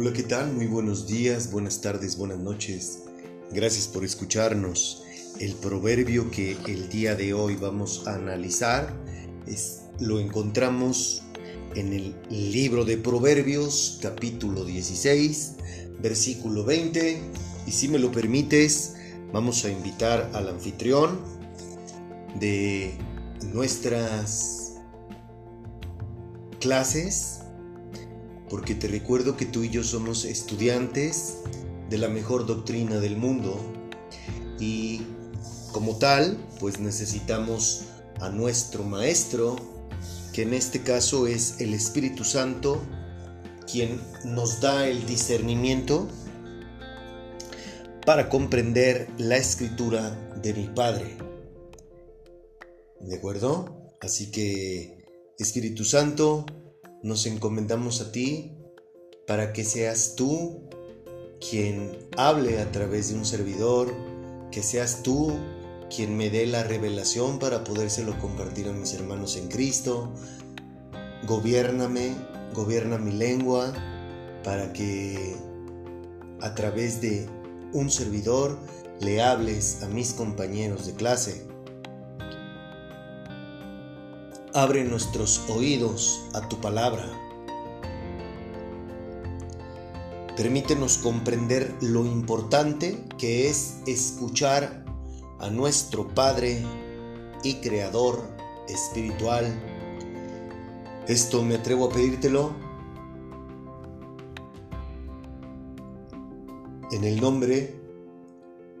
Hola, ¿qué tal? Muy buenos días, buenas tardes, buenas noches. Gracias por escucharnos. El proverbio que el día de hoy vamos a analizar lo encontramos en el libro de Proverbios, capítulo 16, versículo 20. Y si me lo permites, vamos a invitar al anfitrión de nuestras clases, porque te recuerdo que tú y yo somos estudiantes de la mejor doctrina del mundo y como tal, pues necesitamos a nuestro maestro, que en este caso es el Espíritu Santo, quien nos da el discernimiento para comprender la escritura de mi Padre. ¿De acuerdo? Así que, Espíritu Santo, nos encomendamos a ti para que seas tú quien hable a través de un servidor, que seas tú quien me dé la revelación para podérselo compartir a mis hermanos en Cristo. Gobiername, gobierna mi lengua para que a través de un servidor le hables a mis compañeros de clase. Abre nuestros oídos a tu palabra. Permítenos comprender lo importante que es escuchar a nuestro Padre y Creador espiritual. Esto me atrevo a pedírtelo en el nombre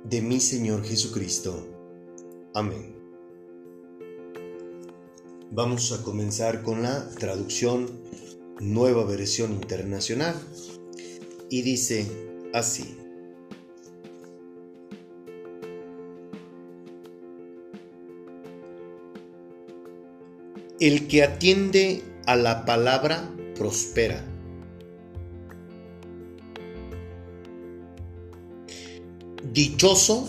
de mi Señor Jesucristo. Amén. Vamos a comenzar con la traducción nueva versión internacional y dice así. El que atiende a la palabra prospera. Dichoso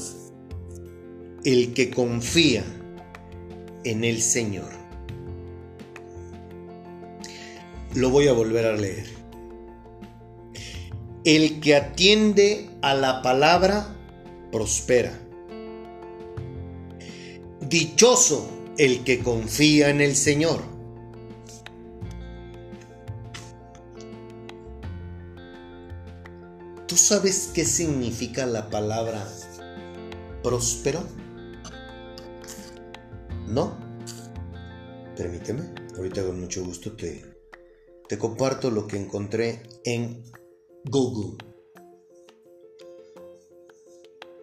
el que confía en el Señor. Lo voy a volver a leer. El que atiende a la palabra prospera. Dichoso el que confía en el Señor. ¿Tú sabes qué significa la palabra próspero? ¿No? Permíteme, ahorita con mucho gusto te, te comparto lo que encontré en Google.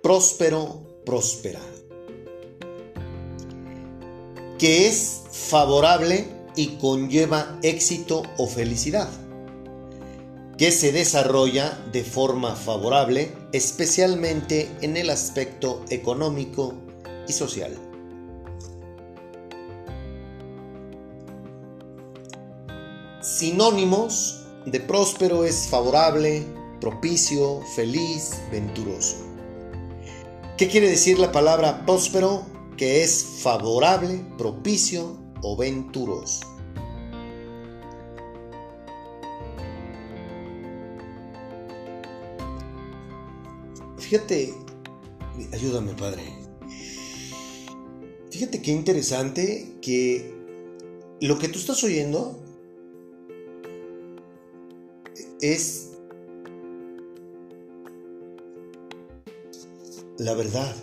Próspero, próspera que es favorable y conlleva éxito o felicidad, que se desarrolla de forma favorable especialmente en el aspecto económico y social. Sinónimos de próspero es favorable, propicio, feliz, venturoso. ¿Qué quiere decir la palabra próspero? que es favorable, propicio o venturoso. Fíjate, ayúdame Padre. Fíjate qué interesante que lo que tú estás oyendo es la verdad.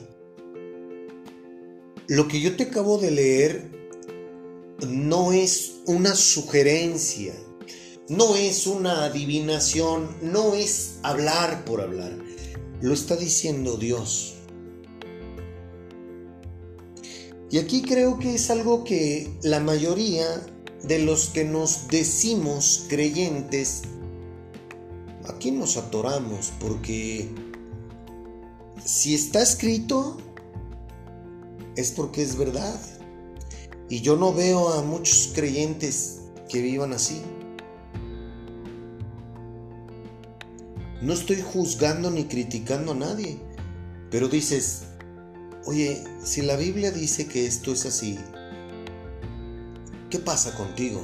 Lo que yo te acabo de leer no es una sugerencia, no es una adivinación, no es hablar por hablar. Lo está diciendo Dios. Y aquí creo que es algo que la mayoría de los que nos decimos creyentes, aquí nos atoramos porque si está escrito, es porque es verdad. Y yo no veo a muchos creyentes que vivan así. No estoy juzgando ni criticando a nadie, pero dices, oye, si la Biblia dice que esto es así, ¿qué pasa contigo?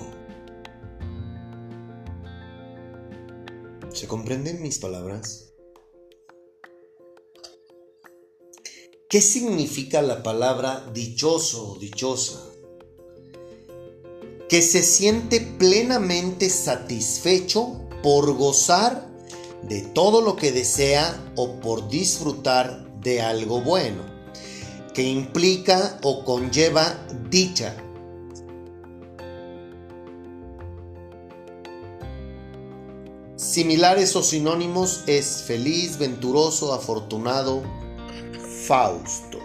¿Se comprenden mis palabras? ¿Qué significa la palabra dichoso o dichosa? Que se siente plenamente satisfecho por gozar de todo lo que desea o por disfrutar de algo bueno, que implica o conlleva dicha. Similares o sinónimos es feliz, venturoso, afortunado, Fausto.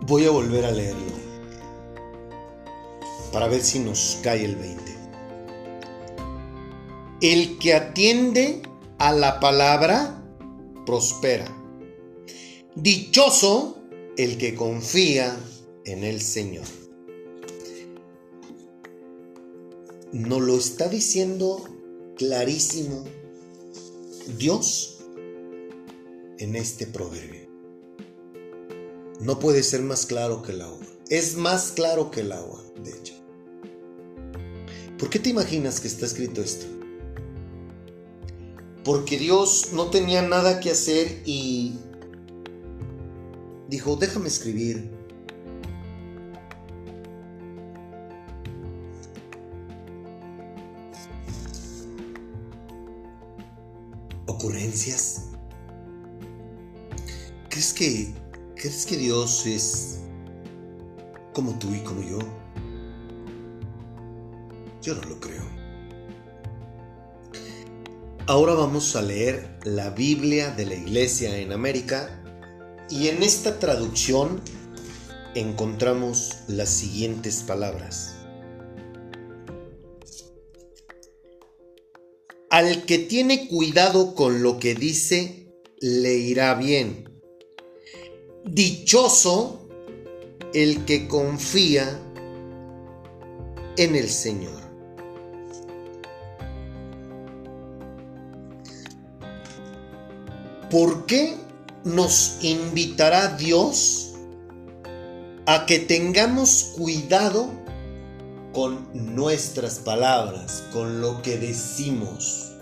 Voy a volver a leerlo para ver si nos cae el 20. El que atiende a la palabra prospera. Dichoso el que confía en el Señor. Nos lo está diciendo clarísimo Dios en este proverbio. No puede ser más claro que el agua. Es más claro que el agua, de hecho. ¿Por qué te imaginas que está escrito esto? Porque Dios no tenía nada que hacer y dijo, déjame escribir. Ocurrencias. ¿Crees que ¿Crees que Dios es como tú y como yo? Yo no lo creo. Ahora vamos a leer la Biblia de la Iglesia en América y en esta traducción encontramos las siguientes palabras. Al que tiene cuidado con lo que dice, le irá bien Dichoso el que confía en el Señor. ¿Por qué nos invitará Dios a que tengamos cuidado con nuestras palabras, con lo que decimos?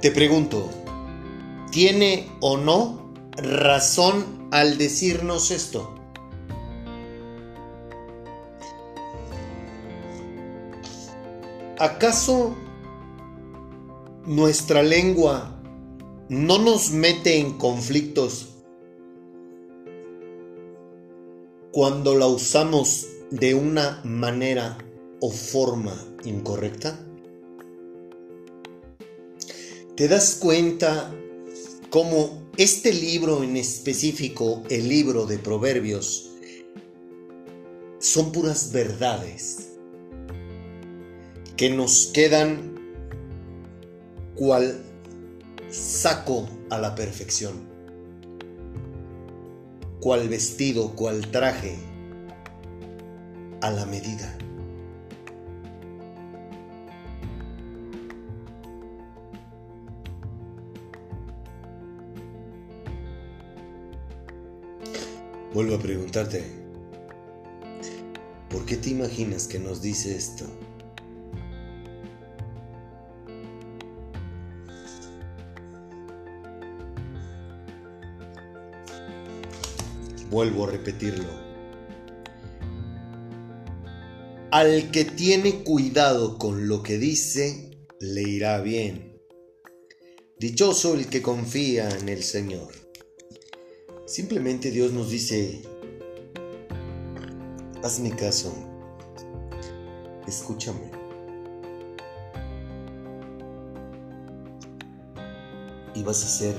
Te pregunto, ¿tiene o no razón al decirnos esto? ¿Acaso nuestra lengua no nos mete en conflictos cuando la usamos de una manera o forma incorrecta? te das cuenta cómo este libro en específico, el libro de Proverbios, son puras verdades que nos quedan cual saco a la perfección, cual vestido, cual traje a la medida. Vuelvo a preguntarte, ¿por qué te imaginas que nos dice esto? Vuelvo a repetirlo. Al que tiene cuidado con lo que dice, le irá bien. Dichoso el que confía en el Señor. Simplemente Dios nos dice, hazme caso, escúchame. Y vas a ser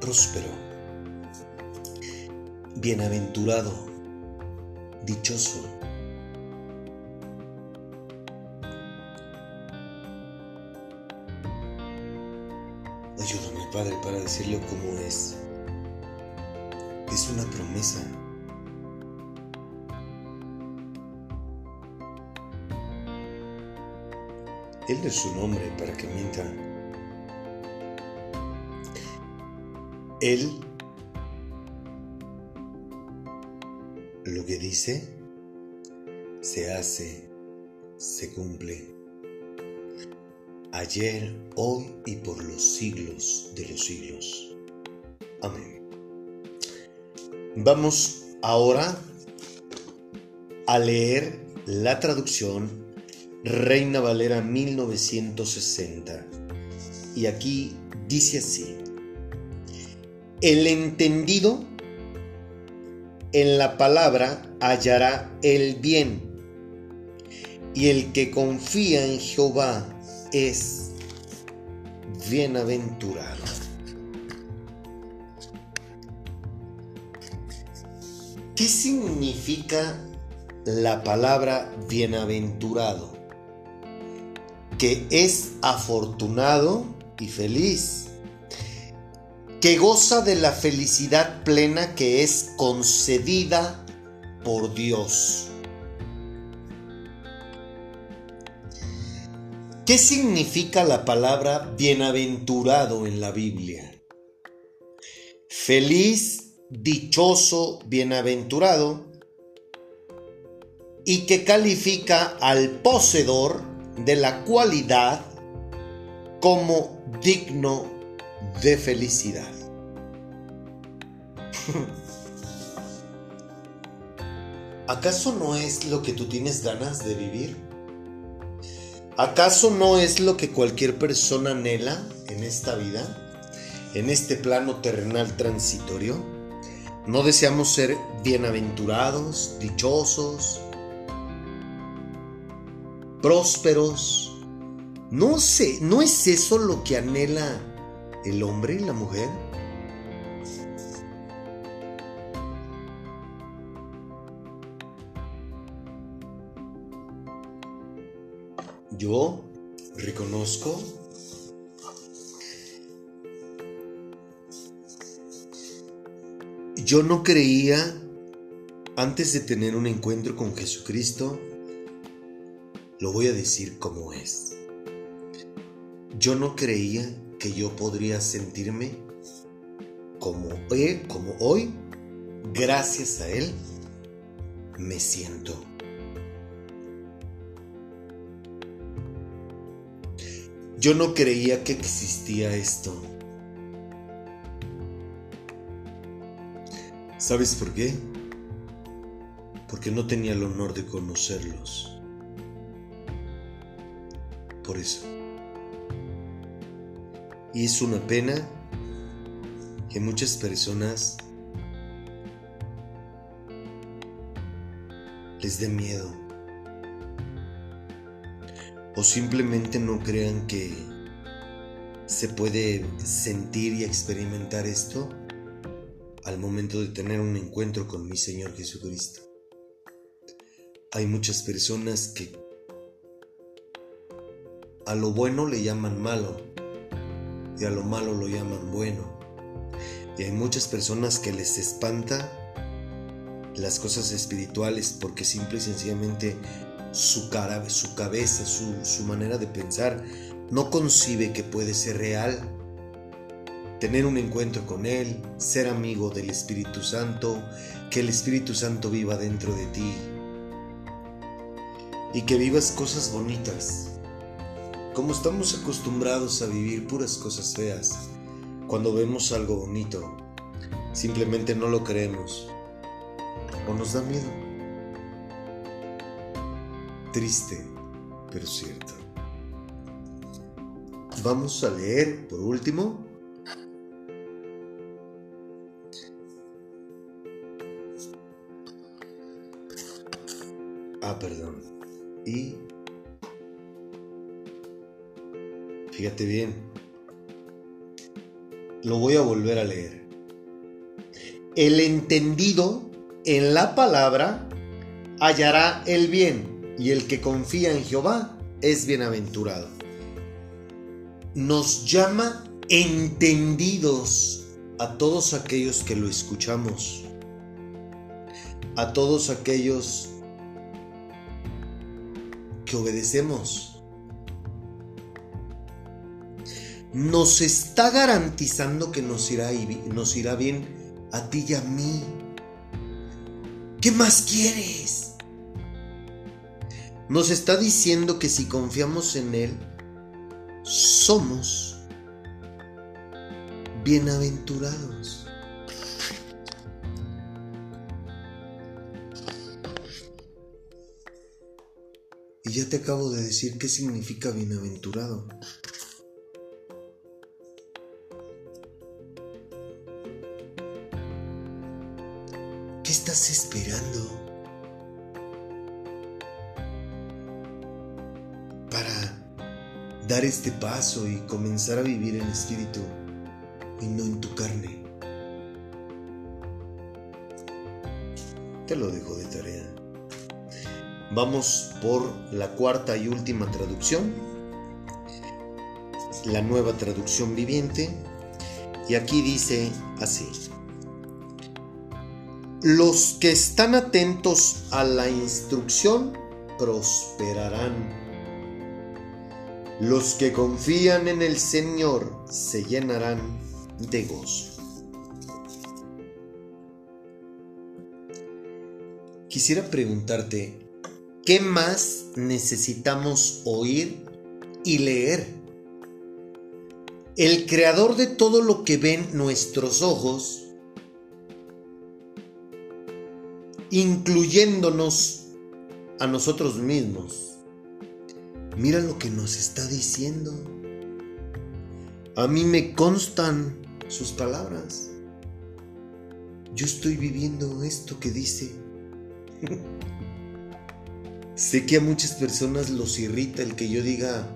próspero, bienaventurado, dichoso. Ayúdame, Padre, para decirlo como es es una promesa. Él es su nombre para que mienta. Él lo que dice se hace, se cumple. Ayer, hoy y por los siglos de los siglos. Amén. Vamos ahora a leer la traducción Reina Valera 1960. Y aquí dice así. El entendido en la palabra hallará el bien, y el que confía en Jehová es bienaventurado. ¿Qué significa la palabra bienaventurado? Que es afortunado y feliz que goza de la felicidad plena que es concedida por Dios. ¿Qué significa la palabra bienaventurado en la Biblia? Feliz, dichoso, bienaventurado, y que califica al poseedor de la cualidad como digno de felicidad. ¿Acaso no es lo que tú tienes ganas de vivir? ¿Acaso no es lo que cualquier persona anhela en esta vida? En este plano terrenal transitorio? ¿No deseamos ser bienaventurados, dichosos, prósperos? No sé, ¿no es eso lo que anhela el hombre y la mujer? Yo reconozco yo no creía antes de tener un encuentro con Jesucristo, lo voy a decir como es. Yo no creía que yo podría sentirme como, hoy, como hoy, gracias a Él, me siento. Yo no creía que existía esto. ¿Sabes por qué? Porque no tenía el honor de conocerlos. Por eso. Y es una pena que muchas personas les dé miedo o simplemente no crean que se puede sentir y experimentar esto al momento de tener un encuentro con mi Señor Jesucristo. Hay muchas personas que a lo bueno le llaman malo y a lo malo lo llaman bueno. Y hay muchas personas que les espanta las cosas espirituales porque simple y sencillamente su, cara, su cabeza, su, su manera de pensar no concibe que puede ser real. Tener un encuentro con Él, ser amigo del Espíritu Santo, que el Espíritu Santo viva dentro de ti y que vivas cosas bonitas como estamos acostumbrados a vivir puras cosas feas, cuando vemos algo bonito, simplemente no lo creemos o nos da miedo. Triste, pero cierto. Vamos a leer por último Ah, perdón. Y Fíjate bien. Lo voy a volver a leer. El entendido en la palabra hallará el bien y el que confía en Jehová es bienaventurado. Nos llama entendidos a todos aquellos que lo escuchamos, a todos aquellos que obedecemos nos está garantizando que nos irá, nos irá bien a ti y a mí. ¿Qué más quieres? Nos está diciendo que si confiamos en Él, somos bienaventurados. Y ya te acabo de decir qué significa bienaventurado. Estás esperando? Para dar este paso y comenzar a vivir en espíritu y no en tu carne. Te lo dejo de tarea. Vamos por la cuarta y última traducción, la nueva traducción viviente, y aquí dice así. Los que están atentos a la instrucción prosperarán. Los que confían en el Señor se llenarán de gozo. Quisiera preguntarte, ¿qué más necesitamos oír y leer? El creador de todo lo que ven nuestros ojos incluyéndonos a nosotros mismos. Mira lo que nos está diciendo. A mí me constan sus palabras. Yo estoy viviendo esto que dice. sé que a muchas personas los irrita el que yo diga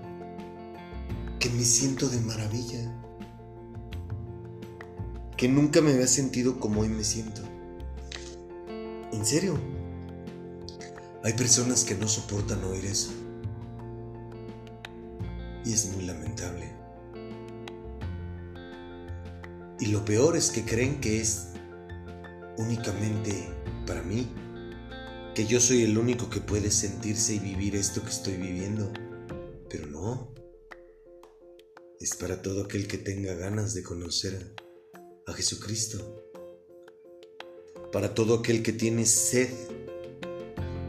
que me siento de maravilla. Que nunca me había sentido como hoy me siento. En serio. Hay personas que no soportan oír eso. Y es muy lamentable. Y lo peor es que creen que es únicamente para mí, que yo soy el único que puede sentirse y vivir esto que estoy viviendo. Pero no. Es para todo aquel que tenga ganas de conocer a Jesucristo para todo aquel que tiene sed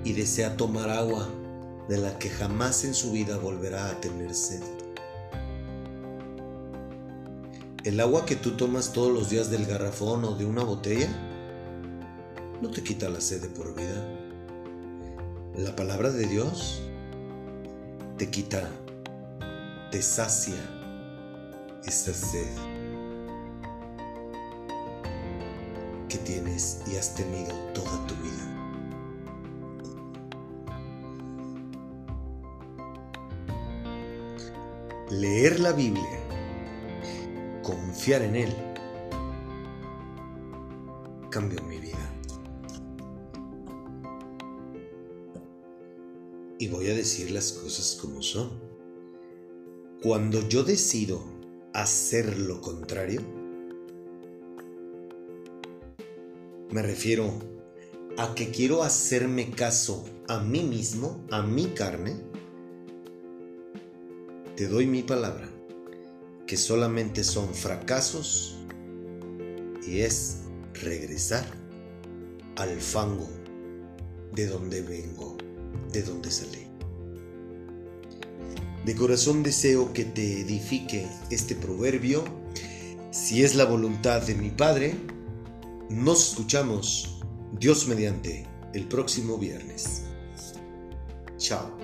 y desea tomar agua de la que jamás en su vida volverá a tener sed. El agua que tú tomas todos los días del garrafón o de una botella no te quita la sed de por vida. La palabra de Dios te quita, te sacia esta sed. Tienes y has tenido toda tu vida. Leer la Biblia, confiar en Él, cambió mi vida. Y voy a decir las cosas como son. Cuando yo decido hacer lo contrario, Me refiero a que quiero hacerme caso a mí mismo, a mi carne. Te doy mi palabra, que solamente son fracasos y es regresar al fango de donde vengo, de donde salí. De corazón deseo que te edifique este proverbio, si es la voluntad de mi Padre, nos escuchamos, Dios mediante, el próximo viernes. Chao.